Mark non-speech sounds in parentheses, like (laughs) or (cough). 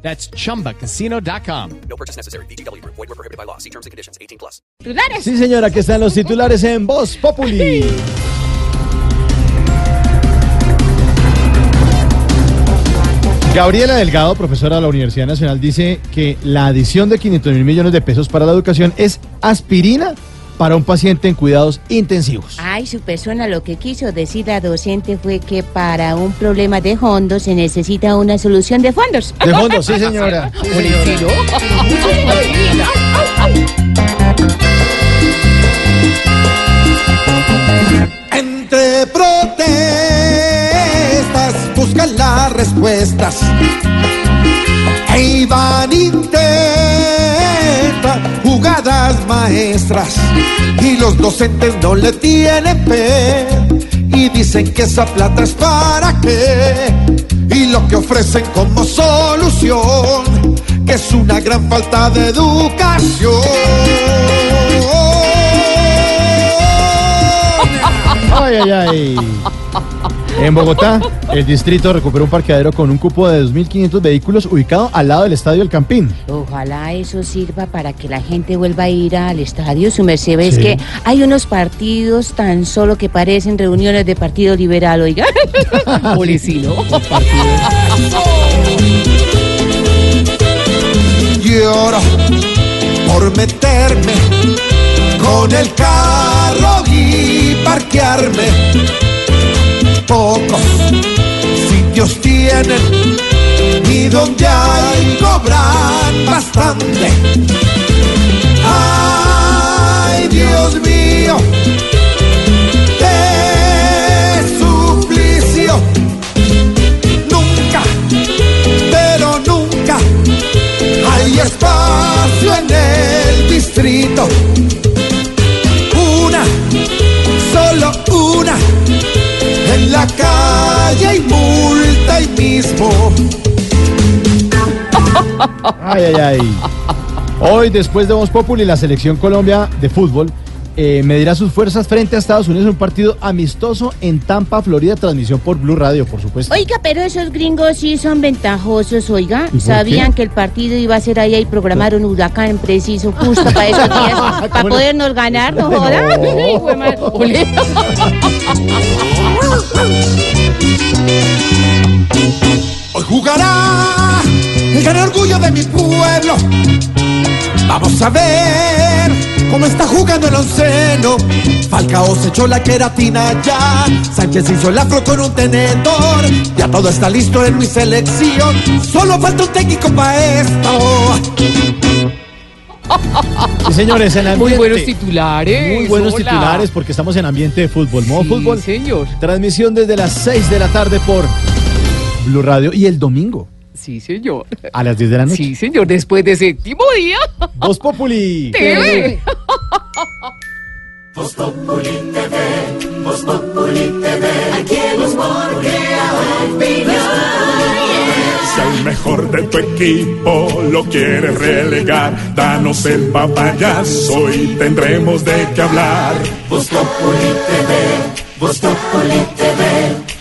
That's chumbacasino.com. No purchase necessary. BGW. Void were prohibited by law. See terms and conditions. 18 plus. titulares. Sí, señora, que están los titulares en Voz Populi. Gabriela Delgado, profesora de la Universidad Nacional, dice que la adición de 500 mil millones de pesos para la educación es aspirina para un paciente en cuidados intensivos. Ay, su persona lo que quiso decir la docente fue que para un problema de fondos se necesita una solución de fondos. De fondo, sí, señora. Sí, señora. Entre protestas buscan las respuestas. Maestras y los docentes no le tienen fe y dicen que esa plata es para qué y lo que ofrecen como solución que es una gran falta de educación. Ay, ay, ay. En Bogotá, el distrito recuperó un parqueadero con un cupo de 2.500 vehículos ubicado al lado del estadio El Campín. Ojalá eso sirva para que la gente vuelva a ir al estadio. Su merced ve, es Sí. que hay unos partidos tan solo que parecen reuniones de partido liberal, oiga. (laughs) Policino. lloro por meterme con el carro y parquearme. Bastante. Ay, Dios mío, qué suplicio. Nunca, pero nunca hay espacio en el distrito. Ay, ay, ay. Hoy, después de Voz Populi, la selección Colombia de fútbol eh, medirá sus fuerzas frente a Estados Unidos en un partido amistoso en Tampa, Florida, transmisión por Blue Radio, por supuesto. Oiga, pero esos gringos sí son ventajosos, oiga. ¿Y por Sabían qué? que el partido iba a ser ahí y programaron huracán preciso justo para esos días, (laughs) para ¿Cómo le- podernos ganar, ¿no joda? (laughs) No. Hoy jugará el gran orgullo de mi pueblo. Vamos a ver cómo está jugando el onceno. Falcao se echó la queratina ya. Sánchez hizo el afro con un tenedor. Ya todo está listo en mi selección. Solo falta un técnico para esto. Sí, señores, en ambiente. Muy buenos titulares. Muy buenos hola. titulares porque estamos en ambiente de fútbol. Modo Sí, fútbol. señor. Transmisión desde las 6 de la tarde por Blue Radio y el domingo Sí, señor. a las 10 de la noche. Sí, señor. Después de séptimo día. Voz Populi. TV. Si al mejor de tu equipo lo quieres relegar, danos el papayazo y tendremos de qué hablar. Vos Populi TV, Vos Populi TV,